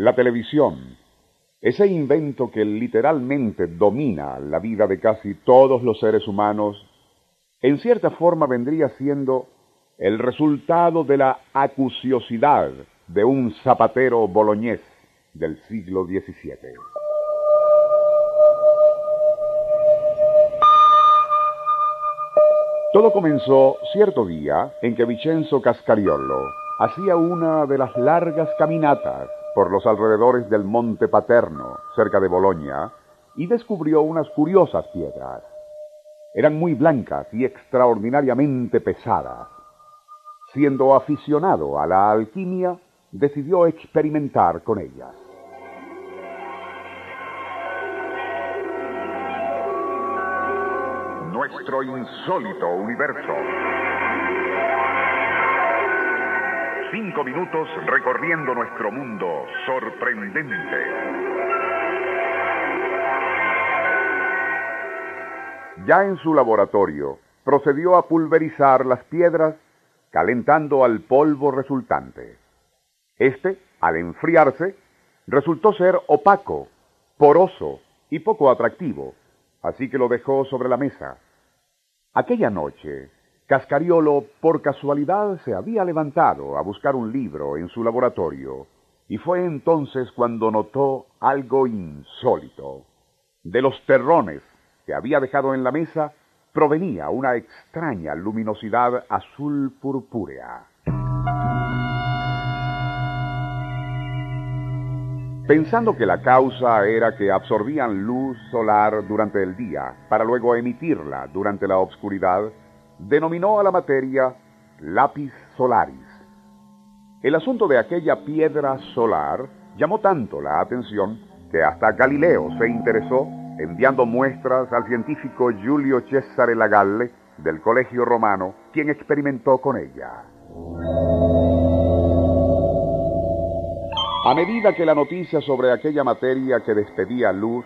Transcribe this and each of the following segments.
La televisión, ese invento que literalmente domina la vida de casi todos los seres humanos, en cierta forma vendría siendo el resultado de la acuciosidad de un zapatero boloñés del siglo XVII. Todo comenzó cierto día en que Vincenzo Cascariolo hacía una de las largas caminatas por los alrededores del Monte Paterno, cerca de Boloña, y descubrió unas curiosas piedras. Eran muy blancas y extraordinariamente pesadas. Siendo aficionado a la alquimia, decidió experimentar con ellas. Nuestro insólito universo. Cinco minutos recorriendo nuestro mundo sorprendente. Ya en su laboratorio, procedió a pulverizar las piedras calentando al polvo resultante. Este, al enfriarse, resultó ser opaco, poroso y poco atractivo, así que lo dejó sobre la mesa. Aquella noche, Cascariolo por casualidad se había levantado a buscar un libro en su laboratorio, y fue entonces cuando notó algo insólito. De los terrones que había dejado en la mesa provenía una extraña luminosidad azul purpúrea. Pensando que la causa era que absorbían luz solar durante el día para luego emitirla durante la obscuridad, denominó a la materia lápiz solaris. El asunto de aquella piedra solar llamó tanto la atención que hasta Galileo se interesó enviando muestras al científico Giulio Cesare Lagalle del Colegio Romano, quien experimentó con ella. A medida que la noticia sobre aquella materia que despedía luz,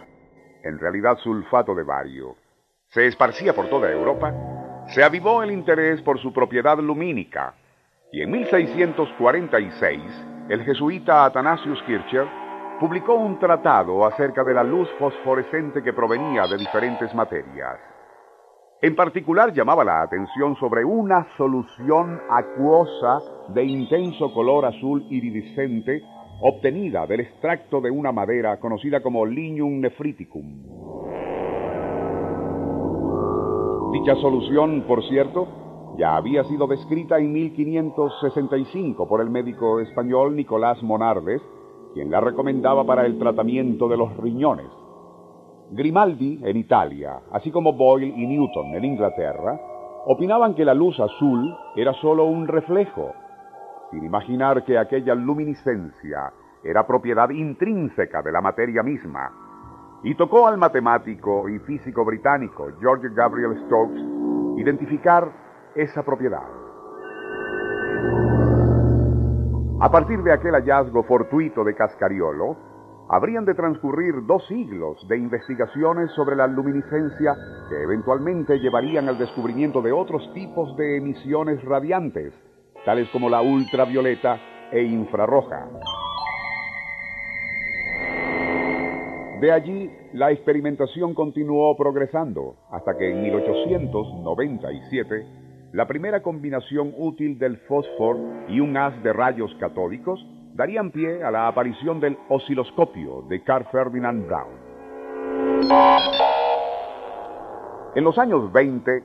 en realidad sulfato de bario, se esparcía por toda Europa, se avivó el interés por su propiedad lumínica, y en 1646 el jesuita Athanasius Kircher publicó un tratado acerca de la luz fosforescente que provenía de diferentes materias. En particular llamaba la atención sobre una solución acuosa de intenso color azul iridiscente obtenida del extracto de una madera conocida como Lignum nephriticum. Dicha solución, por cierto, ya había sido descrita en 1565 por el médico español Nicolás Monardes, quien la recomendaba para el tratamiento de los riñones. Grimaldi, en Italia, así como Boyle y Newton, en Inglaterra, opinaban que la luz azul era sólo un reflejo sin imaginar que aquella luminiscencia era propiedad intrínseca de la materia misma, y tocó al matemático y físico británico George Gabriel Stokes identificar esa propiedad. A partir de aquel hallazgo fortuito de Cascariolo, habrían de transcurrir dos siglos de investigaciones sobre la luminiscencia que eventualmente llevarían al descubrimiento de otros tipos de emisiones radiantes, tales como la ultravioleta e infrarroja. De allí, la experimentación continuó progresando hasta que en 1897 la primera combinación útil del fósforo y un haz de rayos catódicos darían pie a la aparición del osciloscopio de Carl Ferdinand Brown. En los años 20,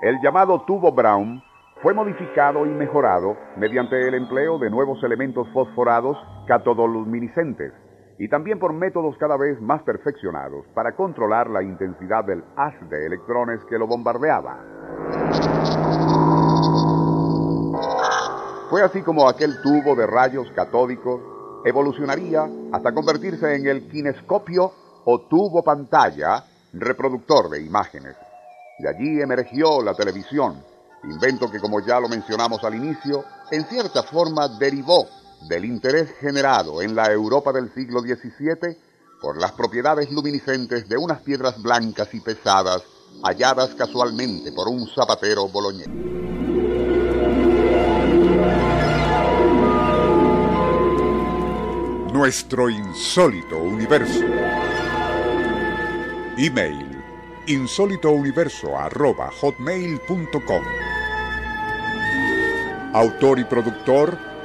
el llamado tubo Brown fue modificado y mejorado mediante el empleo de nuevos elementos fosforados catodoluminiscentes y también por métodos cada vez más perfeccionados para controlar la intensidad del haz de electrones que lo bombardeaba. Fue así como aquel tubo de rayos catódicos evolucionaría hasta convertirse en el kinescopio o tubo pantalla reproductor de imágenes. De allí emergió la televisión, invento que como ya lo mencionamos al inicio, en cierta forma derivó del interés generado en la Europa del siglo XVII por las propiedades luminiscentes de unas piedras blancas y pesadas halladas casualmente por un zapatero boloñés. Nuestro insólito universo. Email insólitouniverso.hotmail.com Autor y productor